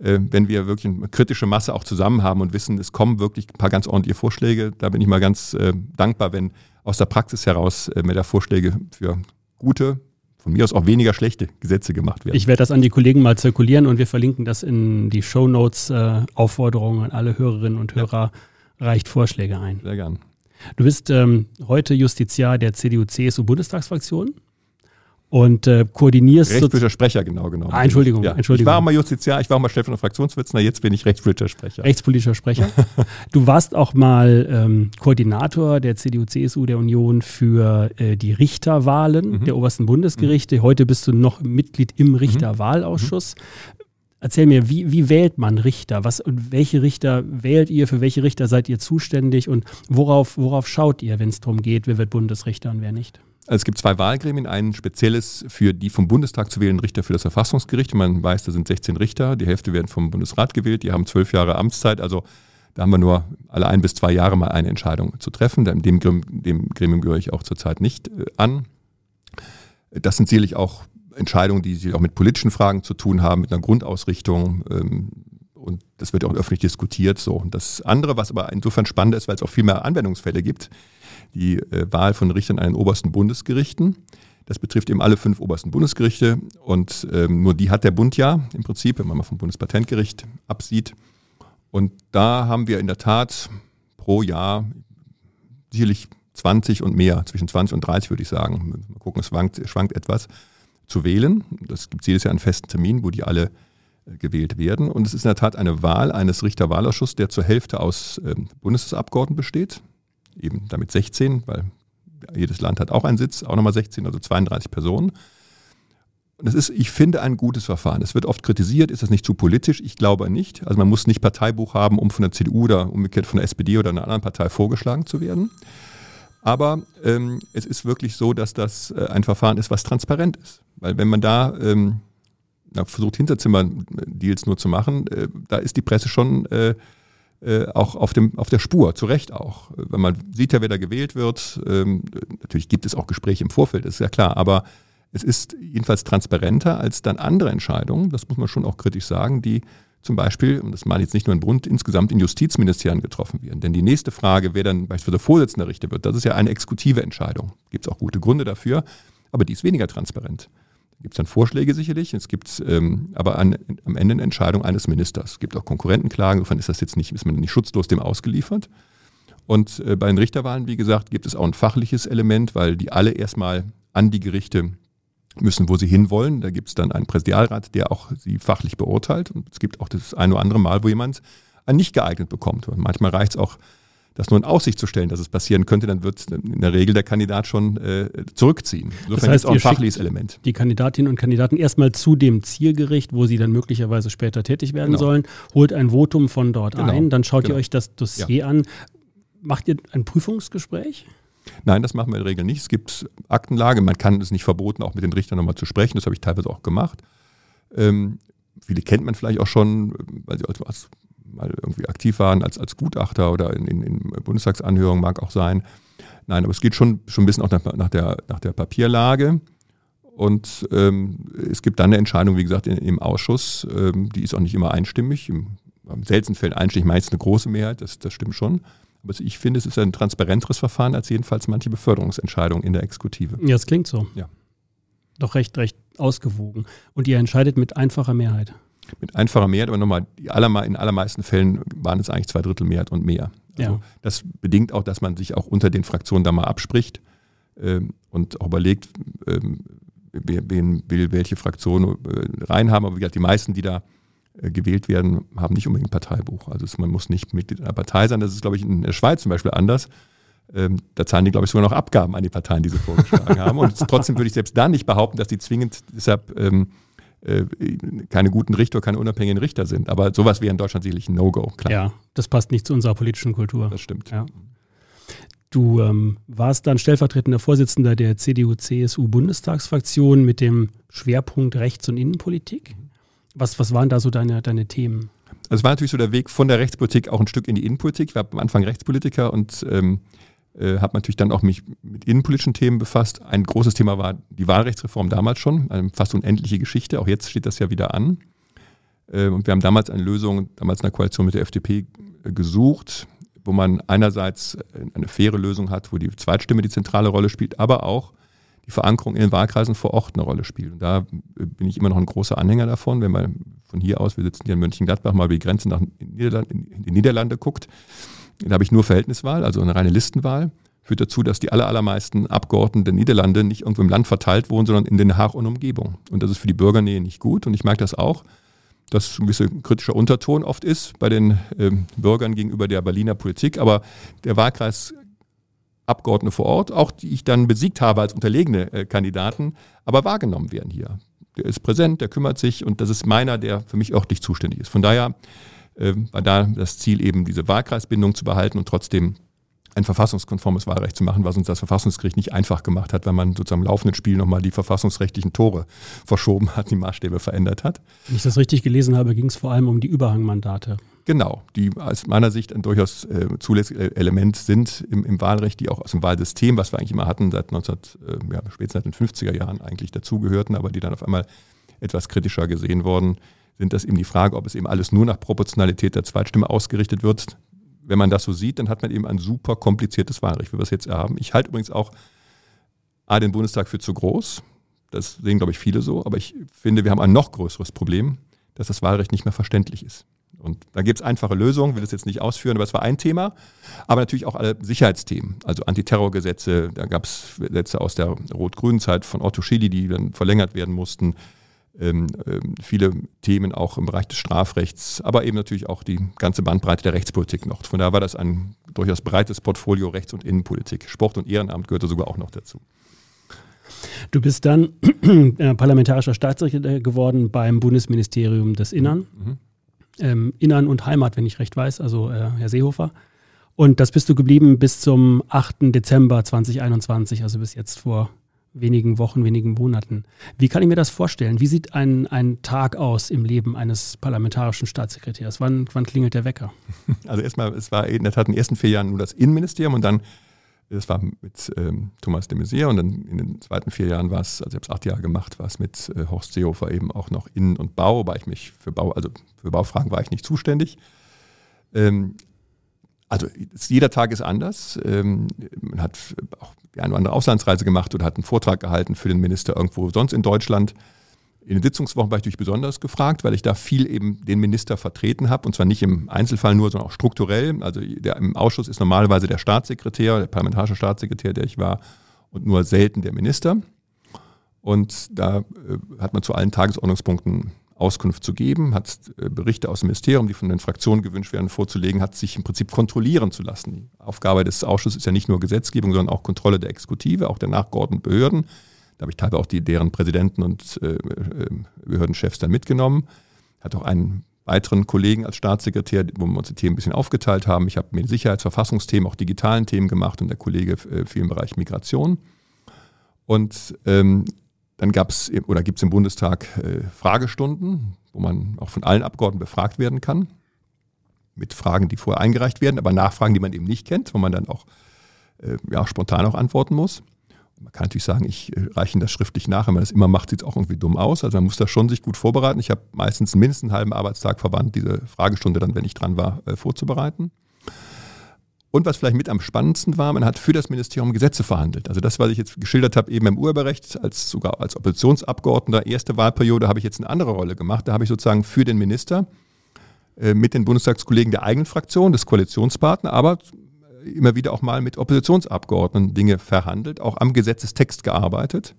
äh, wenn wir wirklich eine kritische Masse auch zusammen haben und wissen, es kommen wirklich ein paar ganz ordentliche Vorschläge. Da bin ich mal ganz äh, dankbar, wenn aus der Praxis heraus äh, mir da Vorschläge für gute, von mir aus auch weniger schlechte Gesetze gemacht werden. Ich werde das an die Kollegen mal zirkulieren und wir verlinken das in die Show Notes. Äh, Aufforderungen an alle Hörerinnen und Hörer, ja. reicht Vorschläge ein. Sehr gern. Du bist ähm, heute Justiziar der CDU-CSU-Bundestagsfraktion und äh, koordinierst. Rechtspolitischer Sprecher, genau genommen. Ah, Entschuldigung, ja. Entschuldigung. Ich war auch mal Justiziar, ich war auch mal Chef Fraktionsvorsitzender, jetzt bin ich rechtspolitischer Sprecher. Rechtspolitischer Sprecher. du warst auch mal ähm, Koordinator der CDU-CSU der Union für äh, die Richterwahlen mhm. der obersten Bundesgerichte. Mhm. Heute bist du noch Mitglied im mhm. Richterwahlausschuss. Mhm. Erzähl mir, wie, wie wählt man Richter? Was und welche Richter wählt ihr? Für welche Richter seid ihr zuständig? Und worauf, worauf schaut ihr, wenn es darum geht, wer wird Bundesrichter und wer nicht? Also es gibt zwei Wahlgremien, ein spezielles für die vom Bundestag zu wählenden Richter für das Verfassungsgericht. Man weiß, da sind 16 Richter, die Hälfte werden vom Bundesrat gewählt, die haben zwölf Jahre Amtszeit, also da haben wir nur alle ein bis zwei Jahre mal eine Entscheidung zu treffen. Dem, dem Gremium gehöre ich auch zurzeit nicht äh, an. Das sind sicherlich auch Entscheidungen, die sich auch mit politischen Fragen zu tun haben, mit einer Grundausrichtung. Ähm, und das wird auch öffentlich diskutiert. So. Und das andere, was aber insofern spannend ist, weil es auch viel mehr Anwendungsfälle gibt, die äh, Wahl von Richtern an den obersten Bundesgerichten. Das betrifft eben alle fünf obersten Bundesgerichte und ähm, nur die hat der Bund ja im Prinzip, wenn man mal vom Bundespatentgericht absieht. Und da haben wir in der Tat pro Jahr sicherlich 20 und mehr, zwischen 20 und 30 würde ich sagen. Mal gucken, es schwankt, schwankt etwas zu wählen. Das gibt jedes Jahr einen festen Termin, wo die alle äh, gewählt werden. Und es ist in der Tat eine Wahl eines Richterwahlausschusses, der zur Hälfte aus ähm, Bundestagsabgeordneten besteht eben damit 16, weil jedes Land hat auch einen Sitz, auch nochmal 16, also 32 Personen. Und das ist, ich finde, ein gutes Verfahren. Es wird oft kritisiert, ist das nicht zu politisch? Ich glaube nicht. Also man muss nicht Parteibuch haben, um von der CDU oder umgekehrt von der SPD oder einer anderen Partei vorgeschlagen zu werden. Aber ähm, es ist wirklich so, dass das äh, ein Verfahren ist, was transparent ist. Weil wenn man da ähm, versucht, Hinterzimmer-Deals nur zu machen, äh, da ist die Presse schon äh, äh, auch auf, dem, auf der Spur, zu Recht auch. Wenn man sieht ja, wer da gewählt wird, ähm, natürlich gibt es auch Gespräche im Vorfeld, ist ja klar, aber es ist jedenfalls transparenter als dann andere Entscheidungen, das muss man schon auch kritisch sagen, die zum Beispiel, und das meine ich jetzt nicht nur in Bund, insgesamt in Justizministerien getroffen werden. Denn die nächste Frage, wer dann beispielsweise Vorsitzender Richter wird, das ist ja eine exekutive Entscheidung. Gibt es auch gute Gründe dafür, aber die ist weniger transparent gibt es dann Vorschläge sicherlich. Es gibt ähm, aber an, am Ende eine Entscheidung eines Ministers. Es gibt auch Konkurrentenklagen, insofern ist das jetzt nicht, ist man nicht schutzlos dem ausgeliefert. Und äh, bei den Richterwahlen, wie gesagt, gibt es auch ein fachliches Element, weil die alle erstmal an die Gerichte müssen, wo sie hinwollen. Da gibt es dann einen Präsidialrat, der auch sie fachlich beurteilt. Und es gibt auch das eine oder andere Mal, wo jemand ein nicht geeignet bekommt. Und manchmal reicht es auch das nur in Aussicht zu stellen, dass es passieren könnte, dann wird in der Regel der Kandidat schon äh, zurückziehen. Insofern das heißt, ist auch ein fachliches Element. Die Kandidatinnen und Kandidaten erstmal zu dem Zielgericht, wo sie dann möglicherweise später tätig werden genau. sollen, holt ein Votum von dort genau. ein, dann schaut genau. ihr euch das Dossier ja. an. Macht ihr ein Prüfungsgespräch? Nein, das machen wir in der Regel nicht. Es gibt Aktenlage, man kann es nicht verboten, auch mit den Richtern nochmal zu sprechen. Das habe ich teilweise auch gemacht. Ähm, viele kennt man vielleicht auch schon, weil sie als mal irgendwie aktiv waren als, als Gutachter oder in, in, in Bundestagsanhörungen mag auch sein. Nein, aber es geht schon, schon ein bisschen auch nach, nach, der, nach der Papierlage. Und ähm, es gibt dann eine Entscheidung, wie gesagt, in, im Ausschuss, ähm, die ist auch nicht immer einstimmig. Im, im seltensten Fällen einstimmig, meist eine große Mehrheit, das, das stimmt schon. Aber ich finde, es ist ein transparenteres Verfahren als jedenfalls manche Beförderungsentscheidungen in der Exekutive. Ja, es klingt so. Ja. Doch recht, recht ausgewogen. Und ihr entscheidet mit einfacher Mehrheit. Mit einfacher Mehrheit, aber nochmal, die allerme in allermeisten Fällen waren es eigentlich zwei Drittel Mehrheit und mehr. Also Ja. Das bedingt auch, dass man sich auch unter den Fraktionen da mal abspricht ähm, und auch überlegt, ähm, wen will welche Fraktion äh, reinhaben. Aber wie gesagt, die meisten, die da äh, gewählt werden, haben nicht unbedingt ein Parteibuch. Also es, man muss nicht Mitglied einer Partei sein. Das ist, glaube ich, in der Schweiz zum Beispiel anders. Ähm, da zahlen die, glaube ich, sogar noch Abgaben an die Parteien, die sie vorgeschlagen haben. Und trotzdem würde ich selbst da nicht behaupten, dass die zwingend deshalb ähm, äh, keine guten Richter, keine unabhängigen Richter sind. Aber sowas wäre in Deutschland sicherlich ein No-Go, klar. Ja, das passt nicht zu unserer politischen Kultur. Das stimmt. Ja. Du ähm, warst dann stellvertretender Vorsitzender der CDU-CSU-Bundestagsfraktion mit dem Schwerpunkt Rechts- und Innenpolitik. Was, was waren da so deine, deine Themen? Also es war natürlich so der Weg von der Rechtspolitik auch ein Stück in die Innenpolitik. Ich war am Anfang Rechtspolitiker und ähm, äh, habe natürlich dann auch mich mit innenpolitischen Themen befasst. Ein großes Thema war die Wahlrechtsreform damals schon, eine fast unendliche Geschichte. Auch jetzt steht das ja wieder an. Äh, und wir haben damals eine Lösung, damals in der Koalition mit der FDP äh, gesucht, wo man einerseits äh, eine faire Lösung hat, wo die Zweitstimme die zentrale Rolle spielt, aber auch die Verankerung in den Wahlkreisen vor Ort eine Rolle spielt. Und da äh, bin ich immer noch ein großer Anhänger davon, wenn man von hier aus, wir sitzen hier in Mönchengladbach, mal über die Grenze nach Niederland, in die Niederlande guckt. Da habe ich nur Verhältniswahl, also eine reine Listenwahl. Führt dazu, dass die aller, allermeisten Abgeordneten der Niederlande nicht irgendwo im Land verteilt wohnen, sondern in Den Haag und Umgebung. Und das ist für die Bürgernähe nicht gut. Und ich merke das auch, dass ein bisschen kritischer Unterton oft ist bei den ähm, Bürgern gegenüber der Berliner Politik. Aber der Wahlkreis Abgeordnete vor Ort, auch die ich dann besiegt habe als unterlegene äh, Kandidaten, aber wahrgenommen werden hier. Der ist präsent, der kümmert sich und das ist meiner, der für mich örtlich zuständig ist. Von daher war da das Ziel eben, diese Wahlkreisbindung zu behalten und trotzdem ein verfassungskonformes Wahlrecht zu machen, was uns das Verfassungsgericht nicht einfach gemacht hat, weil man sozusagen im laufenden Spiel nochmal die verfassungsrechtlichen Tore verschoben hat, die Maßstäbe verändert hat. Wenn ich das richtig gelesen habe, ging es vor allem um die Überhangmandate. Genau, die aus meiner Sicht ein durchaus äh, zulässiges Element sind im, im, Wahlrecht, die auch aus dem Wahlsystem, was wir eigentlich immer hatten, seit 19, äh, ja, spätestens seit den 50er Jahren eigentlich dazugehörten, aber die dann auf einmal etwas kritischer gesehen worden sind, das eben die Frage, ob es eben alles nur nach Proportionalität der Zweitstimme ausgerichtet wird. Wenn man das so sieht, dann hat man eben ein super kompliziertes Wahlrecht, wie wir es jetzt haben. Ich halte übrigens auch A, den Bundestag für zu groß. Das sehen, glaube ich, viele so. Aber ich finde, wir haben ein noch größeres Problem, dass das Wahlrecht nicht mehr verständlich ist. Und da gibt es einfache Lösungen, will das jetzt nicht ausführen, aber es war ein Thema. Aber natürlich auch alle Sicherheitsthemen, also Antiterrorgesetze. Da gab es Gesetze aus der rot-grünen Zeit von Otto Schily, die dann verlängert werden mussten. Ähm, ähm, viele Themen auch im Bereich des Strafrechts, aber eben natürlich auch die ganze Bandbreite der Rechtspolitik noch. Von daher war das ein durchaus breites Portfolio Rechts- und Innenpolitik. Sport und Ehrenamt gehörte sogar auch noch dazu. Du bist dann äh, parlamentarischer Staatssekretär geworden beim Bundesministerium des Innern. Mhm. Ähm, Innern und Heimat, wenn ich recht weiß, also äh, Herr Seehofer. Und das bist du geblieben bis zum 8. Dezember 2021, also bis jetzt vor wenigen Wochen, wenigen Monaten. Wie kann ich mir das vorstellen? Wie sieht ein, ein Tag aus im Leben eines parlamentarischen Staatssekretärs? Wann, wann klingelt der Wecker? Also erstmal, es war in der Tat in den ersten vier Jahren nur das Innenministerium und dann, das war mit ähm, Thomas de Maizière und dann in den zweiten vier Jahren war es, also ich habe es acht Jahre gemacht, war es mit äh, Horst Seehofer eben auch noch Innen- und Bau, weil ich mich für Bau, also für Baufragen war ich nicht zuständig. Ähm, also jeder Tag ist anders. Ähm, man hat auch die eine oder andere Auslandsreise gemacht oder hat einen Vortrag gehalten für den Minister irgendwo sonst in Deutschland. In den Sitzungswochen war ich natürlich besonders gefragt, weil ich da viel eben den Minister vertreten habe und zwar nicht im Einzelfall nur, sondern auch strukturell. Also der, im Ausschuss ist normalerweise der Staatssekretär, der parlamentarische Staatssekretär, der ich war, und nur selten der Minister. Und da äh, hat man zu allen Tagesordnungspunkten Auskunft zu geben, hat äh, Berichte aus dem Ministerium, die von den Fraktionen gewünscht werden, vorzulegen, hat sich im Prinzip kontrollieren zu lassen. Die Aufgabe des Ausschusses ist ja nicht nur Gesetzgebung, sondern auch Kontrolle der Exekutive, auch der nachgeordneten Behörden. Da habe ich teilweise auch die, deren Präsidenten und äh, Behördenchefs dann mitgenommen. Hat auch einen weiteren Kollegen als Staatssekretär, wo wir uns die Themen ein bisschen aufgeteilt haben. Ich habe mir Sicherheitsverfassungsthemen, auch digitalen Themen gemacht und der Kollege äh, viel im Bereich Migration. Und ähm, dann gab es oder gibt es im Bundestag äh, Fragestunden, wo man auch von allen Abgeordneten befragt werden kann. Mit Fragen, die vorher eingereicht werden, aber Nachfragen, die man eben nicht kennt, wo man dann auch äh, ja, spontan auch antworten muss. Man kann natürlich sagen, ich äh, reiche Ihnen das schriftlich nach. Wenn man das immer macht, sieht es auch irgendwie dumm aus. Also man muss das schon sich gut vorbereiten. Ich habe meistens mindestens einen halben Arbeitstag verwandt, diese Fragestunde dann, wenn ich dran war, äh, vorzubereiten. Und was vielleicht mit am spannendsten war, man hat für das Ministerium Gesetze verhandelt. Also das, was ich jetzt geschildert habe, eben im Urheberrecht, als sogar als Oppositionsabgeordneter, erste Wahlperiode, habe ich jetzt eine andere Rolle gemacht. Da habe ich sozusagen für den Minister äh, mit den Bundestagskollegen der eigenen Fraktion, des Koalitionspartners, aber immer wieder auch mal mit Oppositionsabgeordneten Dinge verhandelt, auch am Gesetzestext gearbeitet.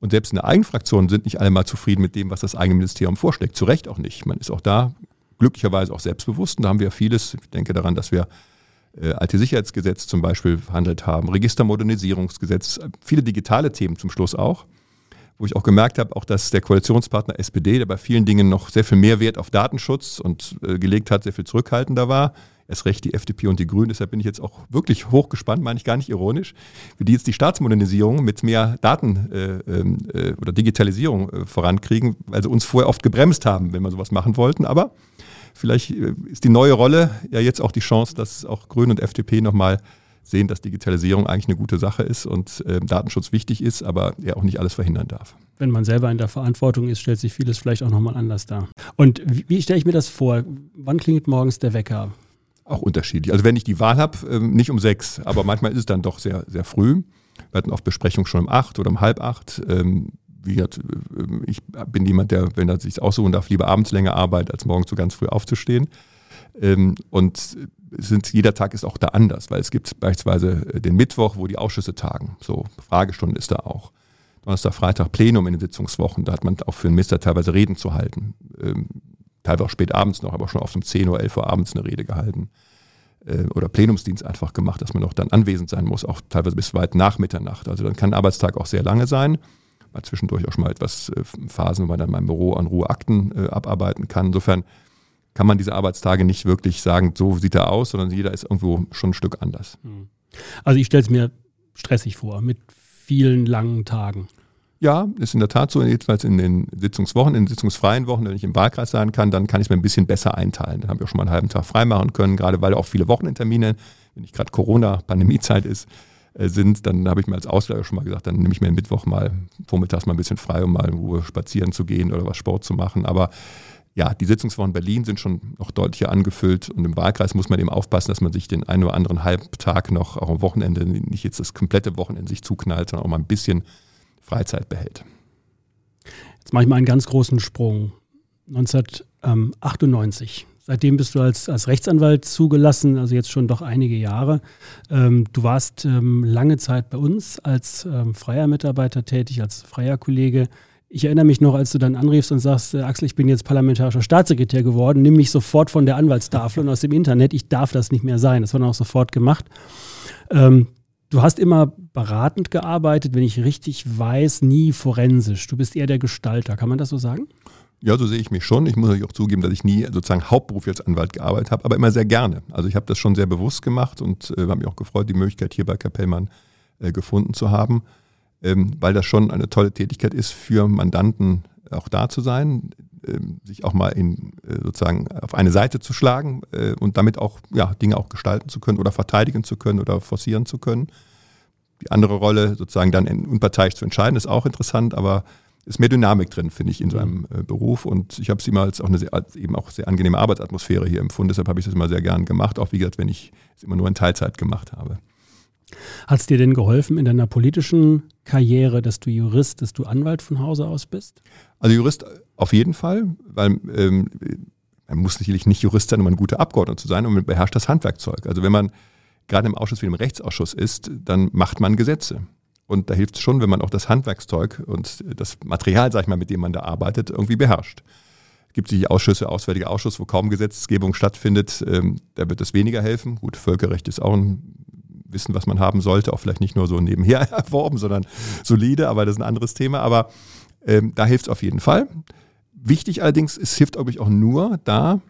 Und selbst in der eigenen Fraktion sind nicht alle mal zufrieden mit dem, was das eigene Ministerium vorschlägt. Zu Recht auch nicht. Man ist auch da glücklicherweise auch selbstbewusst. Und da haben wir vieles, ich denke daran, dass wir äh, IT-Sicherheitsgesetz zum Beispiel verhandelt haben, Registermodernisierungsgesetz, viele digitale Themen zum Schluss auch, wo ich auch gemerkt habe, auch dass der Koalitionspartner SPD, der bei vielen Dingen noch sehr viel mehr Wert auf Datenschutz und äh, gelegt hat, sehr viel zurückhaltender war, erst recht die FDP und die Grünen. Deshalb bin ich jetzt auch wirklich hochgespannt, meine ich gar nicht ironisch, wie die jetzt die Staatsmodernisierung mit mehr Daten äh, ähm, äh, oder Digitalisierung äh, vorankriegen, weil sie uns vorher oft gebremst haben, wenn wir sowas machen wollten. Aber vielleicht äh, ist die neue Rolle ja jetzt auch die Chance, dass auch Grüne und FDP nochmal sehen, dass Digitalisierung eigentlich eine gute Sache ist und äh, Datenschutz wichtig ist, aber er auch nicht alles verhindern darf. Wenn man selber in der Verantwortung ist, stellt sich vieles vielleicht auch nochmal anders dar. Und wie, wie stelle ich mir das vor? Wann klingelt morgens der Wecker? Auch unterschiedlich. Also wenn ich die Wahl habe, ähm, nicht um sechs, aber manchmal ist es dann doch sehr, sehr früh. Wir hatten oft Besprechungen schon um acht oder um halb acht. Ähm, wie gesagt, ich bin jemand, der, wenn er sich aussuchen darf, lieber abends länger arbeitet, als morgens so ganz früh aufzustehen. Ähm, und sind, jeder Tag ist auch da anders, weil es gibt beispielsweise äh, den Mittwoch, wo die Ausschüsse tagen. So, Fragestunde ist da auch. Donnerstag, Freitag Plenum in den Sitzungswochen. Da hat man auch für den Minister teilweise Reden zu halten teilweise auch spät abends noch, aber schon oft um 10 Uhr, 11 Uhr abends eine Rede gehalten. Äh, oder Plenumsdienst einfach gemacht, dass man auch dann anwesend sein muss, auch teilweise bis weit nach Mitternacht. Also dann kann ein Arbeitstag auch sehr lange sein. Mal zwischendurch auch schon mal etwas äh, Phasen, wo man dann in meinem Büro an Ruhe Akten äh, abarbeiten kann. Insofern kann man diese Arbeitstage nicht wirklich sagen, so sieht er aus, sondern jeder ist irgendwo schon ein Stück anders. Hm. Also ich stelle es mir stressig vor, mit vielen langen Tagen. Ja, ist in der Tat so, jedenfalls in den Sitzungswochen, in den sitzungsfreien Wochen, wenn ich im Wahlkreis sein kann, dann kann ich es mir ein bisschen besser einteilen. Dann habe ich auch schon mal einen halben Tag frei machen können, gerade weil auch viele Wochenendtermine, wenn nicht gerade Corona-Pandemiezeit ist, sind, dann habe ich mir als Ausleiher schon mal gesagt, dann nehme ich mir Mittwoch mal vormittags mal ein bisschen frei, um mal in Ruhe spazieren zu gehen oder was Sport zu machen. Aber ja, die Sitzungswochen Berlin sind schon noch deutlicher angefüllt und im Wahlkreis muss man eben aufpassen, dass man sich den einen oder anderen Halbtag noch auch am Wochenende nicht jetzt das komplette Wochenende sich zuknallt, sondern auch mal ein bisschen Freizeit behält. Jetzt mache ich mal einen ganz großen Sprung. 1998. Seitdem bist du als, als Rechtsanwalt zugelassen, also jetzt schon doch einige Jahre. Ähm, du warst ähm, lange Zeit bei uns als ähm, freier Mitarbeiter tätig, als freier Kollege. Ich erinnere mich noch, als du dann anriefst und sagst, äh, Axel, ich bin jetzt parlamentarischer Staatssekretär geworden, nimm mich sofort von der Anwaltstafel und aus dem Internet. Ich darf das nicht mehr sein. Das war dann auch sofort gemacht. Ähm, Du hast immer beratend gearbeitet, wenn ich richtig weiß, nie forensisch. Du bist eher der Gestalter, kann man das so sagen? Ja, so sehe ich mich schon. Ich muss natürlich auch zugeben, dass ich nie sozusagen hauptberuflich als Anwalt gearbeitet habe, aber immer sehr gerne. Also ich habe das schon sehr bewusst gemacht und äh, habe mich auch gefreut, die Möglichkeit hier bei Kapellmann äh, gefunden zu haben, ähm, weil das schon eine tolle Tätigkeit ist, für Mandanten auch da zu sein, äh, sich auch mal in, äh, sozusagen auf eine Seite zu schlagen äh, und damit auch ja, Dinge auch gestalten zu können oder verteidigen zu können oder forcieren zu können. Die andere Rolle, sozusagen dann unparteiisch zu entscheiden, ist auch interessant, aber ist mehr Dynamik drin, finde ich, in so einem äh, Beruf. Und ich habe es immer als auch eine sehr, eben auch sehr angenehme Arbeitsatmosphäre hier empfunden. Deshalb habe ich das immer sehr gern gemacht, auch wie gesagt, wenn ich es immer nur in Teilzeit gemacht habe. Hat es dir denn geholfen in deiner politischen Karriere, dass du Jurist, dass du Anwalt von Hause aus bist? Also Jurist auf jeden Fall, weil ähm, man muss sicherlich nicht Jurist sein, um ein guter Abgeordneter zu sein, und man beherrscht das Handwerkzeug. Also wenn man gerade im Ausschuss wie im Rechtsausschuss ist, dann macht man Gesetze. Und da hilft es schon, wenn man auch das Handwerkszeug und das Material, sag ich mal, mit dem man da arbeitet, irgendwie beherrscht. Es gibt sicher Ausschüsse, Auswärtiger Ausschuss, wo kaum Gesetzgebung stattfindet, ähm, da wird es weniger helfen. Gut, Völkerrecht ist auch ein Wissen, was man haben sollte, auch vielleicht nicht nur so nebenher erworben, sondern solide, aber das ist ein anderes Thema. Aber ähm, da hilft es auf jeden Fall. Wichtig allerdings, es hilft, glaube ich, auch nur da,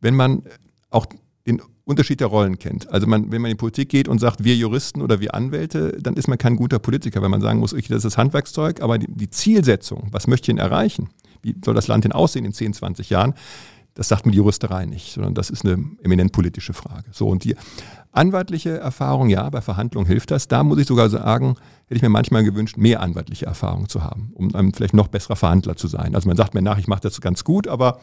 wenn man auch den Unterschied der Rollen kennt. Also man, wenn man in die Politik geht und sagt, wir Juristen oder wir Anwälte, dann ist man kein guter Politiker, wenn man sagen muss, okay, das ist das Handwerkszeug, aber die, die Zielsetzung, was möchte ich denn erreichen? Wie soll das Land denn aussehen in 10, 20 Jahren? Das sagt mir die Juristerei nicht, sondern das ist eine eminent politische Frage. So, und die anwaltliche Erfahrung, ja, bei Verhandlungen hilft das. Da muss ich sogar sagen, hätte ich mir manchmal gewünscht, mehr anwaltliche Erfahrung zu haben, um um vielleicht noch besserer Verhandler zu sein. Also man sagt mir nach, ich mache das ganz gut, aber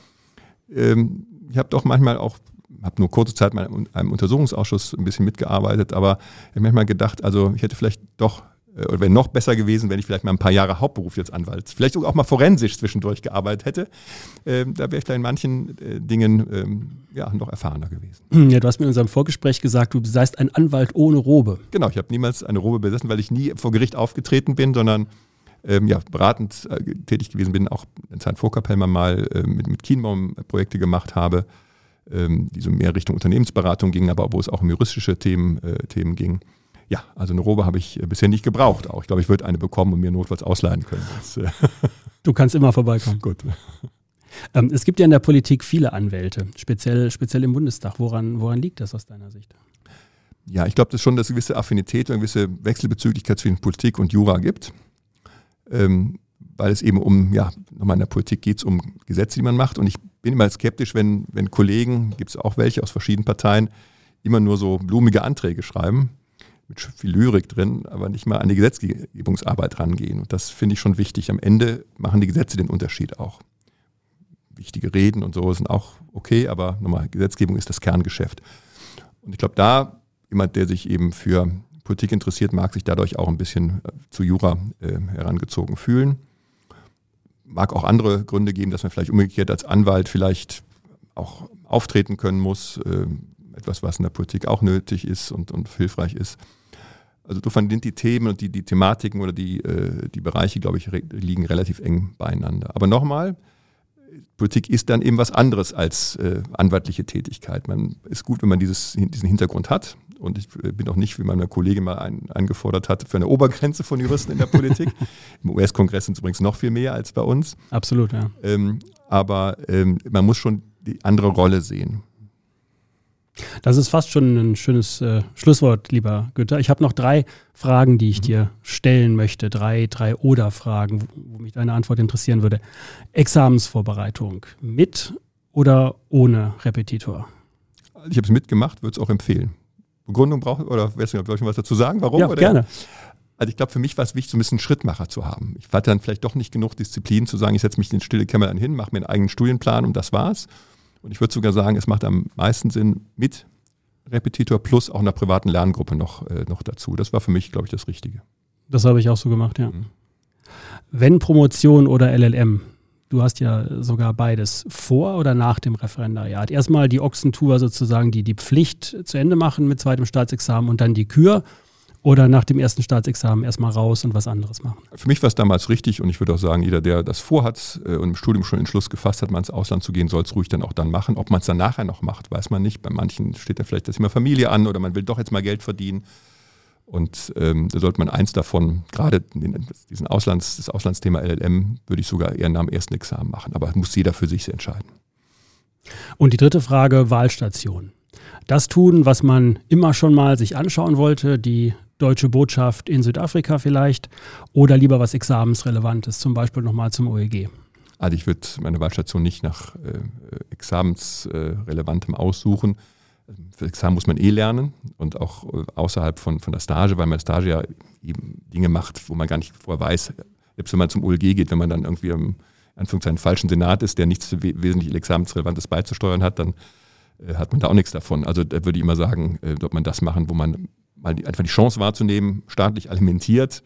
ähm, ich habe doch manchmal auch habe nur kurze Zeit mal in einem Untersuchungsausschuss ein bisschen mitgearbeitet, aber ich habe manchmal gedacht, also ich hätte vielleicht doch äh, oder wäre noch besser gewesen, wenn ich vielleicht mal ein paar Jahre Hauptberuf als Anwalt, vielleicht auch mal forensisch zwischendurch gearbeitet hätte. Ähm, da wäre ich vielleicht in manchen äh, Dingen ähm, ja, noch erfahrener gewesen. Ja, du hast mir in unserem Vorgespräch gesagt, du seist ein Anwalt ohne Robe. Genau, ich habe niemals eine Robe besessen, weil ich nie vor Gericht aufgetreten bin, sondern ähm, ja, beratend äh, tätig gewesen bin, auch in Zeit vor Kapellmann mal äh, mit, mit Kienbaum Projekte gemacht habe, die so mehr Richtung Unternehmensberatung gingen, aber wo es auch um juristische Themen, äh, Themen ging. Ja, also eine Robe habe ich äh, bisher nicht gebraucht. Auch ich glaube, ich würde eine bekommen und mir notfalls ausleihen können. Das, äh du kannst immer vorbeikommen. Gut. Ähm, es gibt ja in der Politik viele Anwälte, speziell, speziell im Bundestag. Woran, woran liegt das aus deiner Sicht? Ja, ich glaube, dass schon dass eine gewisse Affinität und eine gewisse Wechselbezüglichkeit zwischen Politik und Jura gibt. Ähm, weil es eben um, ja, nochmal in der Politik geht es um Gesetze, die man macht. Und ich bin immer skeptisch, wenn, wenn Kollegen, gibt es auch welche aus verschiedenen Parteien, immer nur so blumige Anträge schreiben mit viel Lyrik drin, aber nicht mal an die Gesetzgebungsarbeit rangehen. Und das finde ich schon wichtig. Am Ende machen die Gesetze den Unterschied auch. Wichtige Reden und so sind auch okay, aber nochmal, Gesetzgebung ist das Kerngeschäft. Und ich glaube, da jemand, der sich eben für Politik interessiert, mag sich dadurch auch ein bisschen äh, zu Jura äh, herangezogen fühlen. Mag auch andere Gründe geben, dass man vielleicht umgekehrt als Anwalt vielleicht auch auftreten können muss. Äh, etwas, was in der Politik auch nötig ist und, und hilfreich ist. Also insofern sind die Themen und die, die Thematiken oder die, äh, die Bereiche, glaube ich, re liegen relativ eng beieinander. Aber nochmal, Politik ist dann eben was anderes als äh, anwaltliche Tätigkeit. Man ist gut, wenn man dieses, diesen Hintergrund hat. Und ich äh, bin auch nicht, wie meine Kollegin mal ein, eingefordert hat, für eine Obergrenze von Juristen in der Politik. Im US-Kongress sind es übrigens noch viel mehr als bei uns. Absolut, ja. Ähm, aber ähm, man muss schon die andere Rolle sehen. Das ist fast schon ein schönes äh, Schlusswort, lieber Günther. Ich habe noch drei Fragen, die ich mhm. dir stellen möchte. Drei, drei Oder-Fragen, wo, wo mich deine Antwort interessieren würde. Examensvorbereitung mit oder ohne Repetitor? Ich habe es mitgemacht, würde es auch empfehlen. Begründung brauche oder soll ich was dazu sagen? Warum? Ja, oder? gerne. Also ich glaube, für mich war es wichtig, so ein bisschen Schrittmacher zu haben. Ich hatte dann vielleicht doch nicht genug Disziplin zu sagen, ich setze mich in stille Kämmerlein hin, mache mir einen eigenen Studienplan und das war's. Und ich würde sogar sagen, es macht am meisten Sinn mit Repetitor plus auch einer privaten Lerngruppe noch, äh, noch dazu. Das war für mich, glaube ich, das Richtige. Das habe ich auch so gemacht, ja. Mhm. Wenn Promotion oder LLM, du hast ja sogar beides vor oder nach dem Referendariat. Erstmal die Ochsentour sozusagen, die die Pflicht zu Ende machen mit zweitem Staatsexamen und dann die Kür oder nach dem ersten Staatsexamen erstmal raus und was anderes machen? Für mich war es damals richtig und ich würde auch sagen, jeder, der das vorhat äh, und im Studium schon den Schluss gefasst hat, mal ins Ausland zu gehen, soll es ruhig dann auch dann machen. Ob man es dann nachher noch macht, weiß man nicht. Bei manchen steht da vielleicht das Thema Familie an oder man will doch jetzt mal Geld verdienen. Und ähm, da sollte man eins davon, gerade diesen Auslands, das Auslandsthema LLM, würde ich sogar eher nach dem ersten Examen machen. Aber muss jeder für sich entscheiden. Und die dritte Frage, Wahlstation. Das tun, was man immer schon mal sich anschauen wollte, die deutsche Botschaft in Südafrika vielleicht oder lieber was Examensrelevantes, zum Beispiel nochmal zum OEG? Also ich würde meine Wahlstation nicht nach äh, examensrelevantem aussuchen. Für Examen muss man eh lernen und auch äh, außerhalb von, von der Stage, weil man Stage ja eben Dinge macht, wo man gar nicht vorher weiß, selbst wenn man zum OLG geht, wenn man dann irgendwie im Anführungszeichen falschen Senat ist, der nichts wesentlich Examensrelevantes beizusteuern hat, dann äh, hat man da auch nichts davon. Also da würde ich immer sagen, äh, sollte man das machen, wo man mal die, einfach die Chance wahrzunehmen, staatlich alimentiert,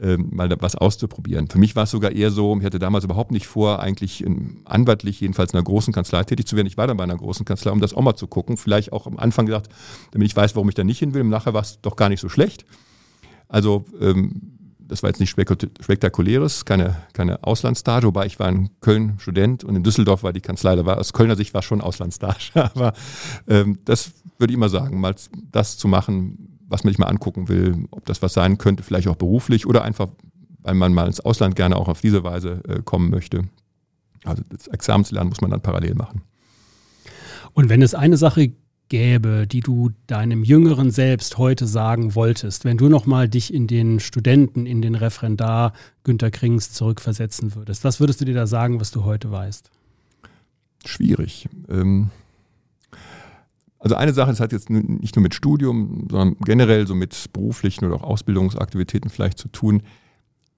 äh, mal was auszuprobieren. Für mich war es sogar eher so, ich hatte damals überhaupt nicht vor, eigentlich anwaltlich, jedenfalls in einer großen Kanzlei tätig zu werden. Ich war dann bei einer großen Kanzlei, um das auch mal zu gucken. Vielleicht auch am Anfang gesagt, damit ich weiß, warum ich da nicht hin will. Nachher war es doch gar nicht so schlecht. Also ähm, das war jetzt nicht spektakuläres, keine, keine Auslandsstage, wobei ich war in Köln Student und in Düsseldorf war die Kanzlei, da war aus Kölner Sicht war schon Auslandsstage. Aber ähm, das würde ich immer sagen, mal das zu machen, was man sich mal angucken will, ob das was sein könnte, vielleicht auch beruflich oder einfach, weil man mal ins Ausland gerne auch auf diese Weise äh, kommen möchte. Also das Examenslernen muss man dann parallel machen. Und wenn es eine Sache gäbe, die du deinem jüngeren Selbst heute sagen wolltest, wenn du nochmal dich in den Studenten, in den Referendar Günter Krings zurückversetzen würdest, was würdest du dir da sagen, was du heute weißt? Schwierig. Ähm also eine Sache, das hat jetzt nicht nur mit Studium, sondern generell so mit beruflichen oder auch Ausbildungsaktivitäten vielleicht zu tun.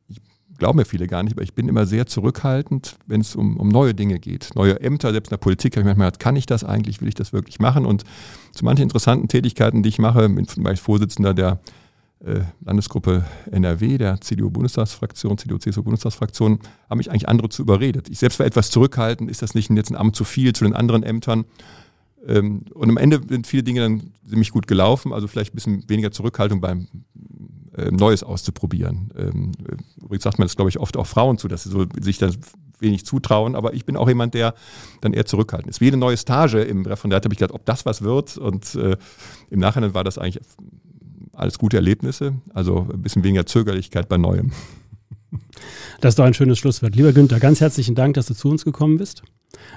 Ich glauben mir viele gar nicht, aber ich bin immer sehr zurückhaltend, wenn es um, um neue Dinge geht. Neue Ämter, selbst in der Politik, habe ich manchmal gedacht, kann ich das eigentlich, will ich das wirklich machen? Und zu manchen interessanten Tätigkeiten, die ich mache, bin zum Beispiel Vorsitzender der äh, Landesgruppe NRW, der CDU-Bundestagsfraktion, CDU-CSU-Bundestagsfraktion, haben mich eigentlich andere zu überredet. Ich selbst war etwas zurückhaltend, ist das nicht jetzt ein Amt zu viel zu den anderen Ämtern? Ähm, und am Ende sind viele Dinge dann ziemlich gut gelaufen, also vielleicht ein bisschen weniger Zurückhaltung beim äh, Neues auszuprobieren. Ähm, übrigens sagt man das, glaube ich, oft auch Frauen zu, dass sie so sich dann wenig zutrauen, aber ich bin auch jemand, der dann eher zurückhaltend ist. Wie eine neue Stage im Referendariat habe ich gedacht, ob das was wird und äh, im Nachhinein war das eigentlich alles gute Erlebnisse, also ein bisschen weniger Zögerlichkeit bei Neuem. Das ist doch ein schönes Schlusswort. Lieber Günther, ganz herzlichen Dank, dass du zu uns gekommen bist.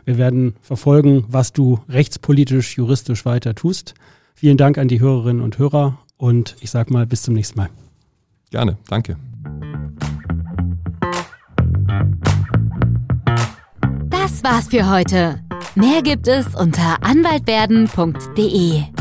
Wir werden verfolgen, was du rechtspolitisch, juristisch weiter tust. Vielen Dank an die Hörerinnen und Hörer und ich sage mal bis zum nächsten Mal. Gerne, danke. Das war's für heute. Mehr gibt es unter anwaltwerden.de.